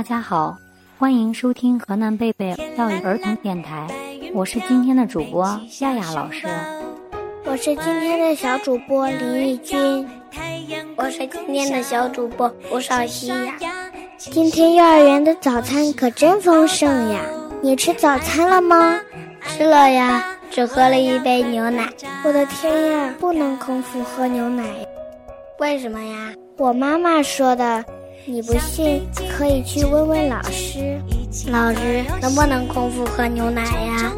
大家好，欢迎收听河南贝贝教育儿童电台，我是今天的主播亚亚老师，我是今天的小主播林义君，我是今天的小主播吴少熙呀。今天幼儿园的早餐可真丰盛呀！你吃早餐了吗？吃了呀，只喝了一杯牛奶。我的天呀，不能空腹喝牛奶。为什么呀？我妈妈说的。你不信，可以去问问老师。老师，能不能空腹喝牛奶呀？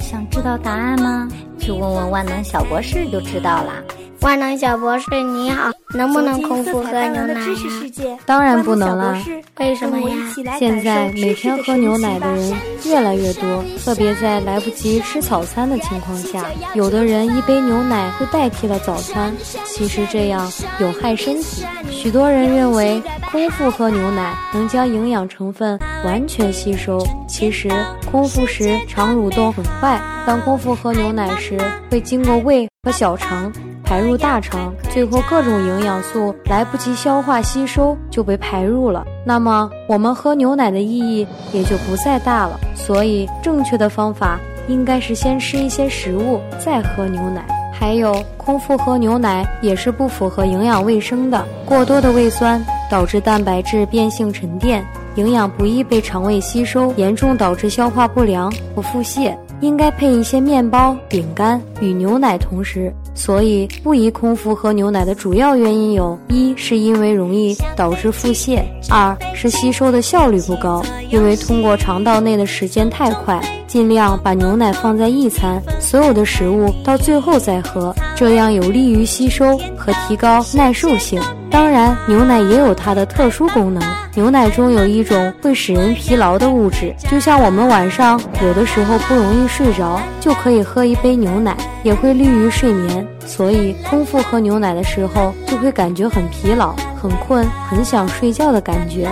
想知道答案吗？去问问万能小博士就知道了。万能小博士你好，能不能空腹喝牛奶呀？当然不能了。为什么呀？现在每天喝牛奶的人越来越多，特别在来不及吃早餐的情况下，有的人一杯牛奶会代替了早餐。其实这样有害身体。许多人认为空腹喝牛奶能将营养成分完全吸收，其实空腹时肠蠕动很快，当空腹喝牛奶时会经过胃和小肠。排入大肠，最后各种营养素来不及消化吸收就被排入了。那么我们喝牛奶的意义也就不再大了。所以正确的方法应该是先吃一些食物再喝牛奶。还有空腹喝牛奶也是不符合营养卫生的。过多的胃酸导致蛋白质变性沉淀，营养不易被肠胃吸收，严重导致消化不良和腹泻。应该配一些面包、饼干与牛奶同食。所以不宜空腹喝牛奶的主要原因有：一是因为容易导致腹泻；二是吸收的效率不高，因为通过肠道内的时间太快。尽量把牛奶放在一餐，所有的食物到最后再喝，这样有利于吸收和提高耐受性。当然，牛奶也有它的特殊功能。牛奶中有一种会使人疲劳的物质，就像我们晚上有的时候不容易睡着，就可以喝一杯牛奶，也会利于睡眠。所以，空腹喝牛奶的时候，就会感觉很疲劳、很困、很想睡觉的感觉。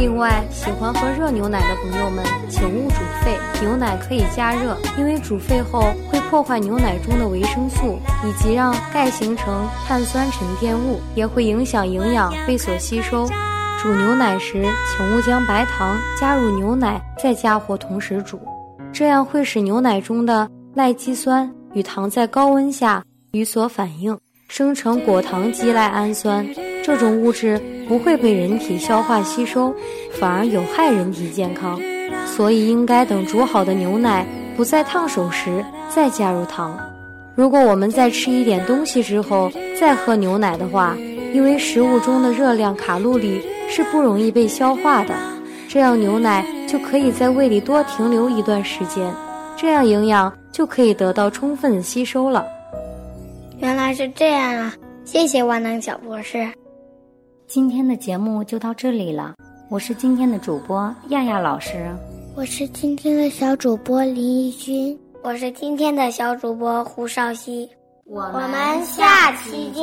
另外，喜欢喝热牛奶的朋友们，请勿煮沸。牛奶可以加热，因为煮沸后会破坏牛奶中的维生素，以及让钙形成碳酸沉淀物，也会影响营养被所吸收。煮牛奶时，请勿将白糖加入牛奶，再加火同时煮，这样会使牛奶中的赖基酸与糖在高温下与所反应，生成果糖基赖氨酸。这种物质不会被人体消化吸收，反而有害人体健康，所以应该等煮好的牛奶不再烫手时再加入糖。如果我们在吃一点东西之后再喝牛奶的话，因为食物中的热量卡路里是不容易被消化的，这样牛奶就可以在胃里多停留一段时间，这样营养就可以得到充分的吸收了。原来是这样啊！谢谢万能小博士。今天的节目就到这里了，我是今天的主播亚亚老师，我是今天的小主播林奕君，我是今天的小主播胡少熙，我们下期见。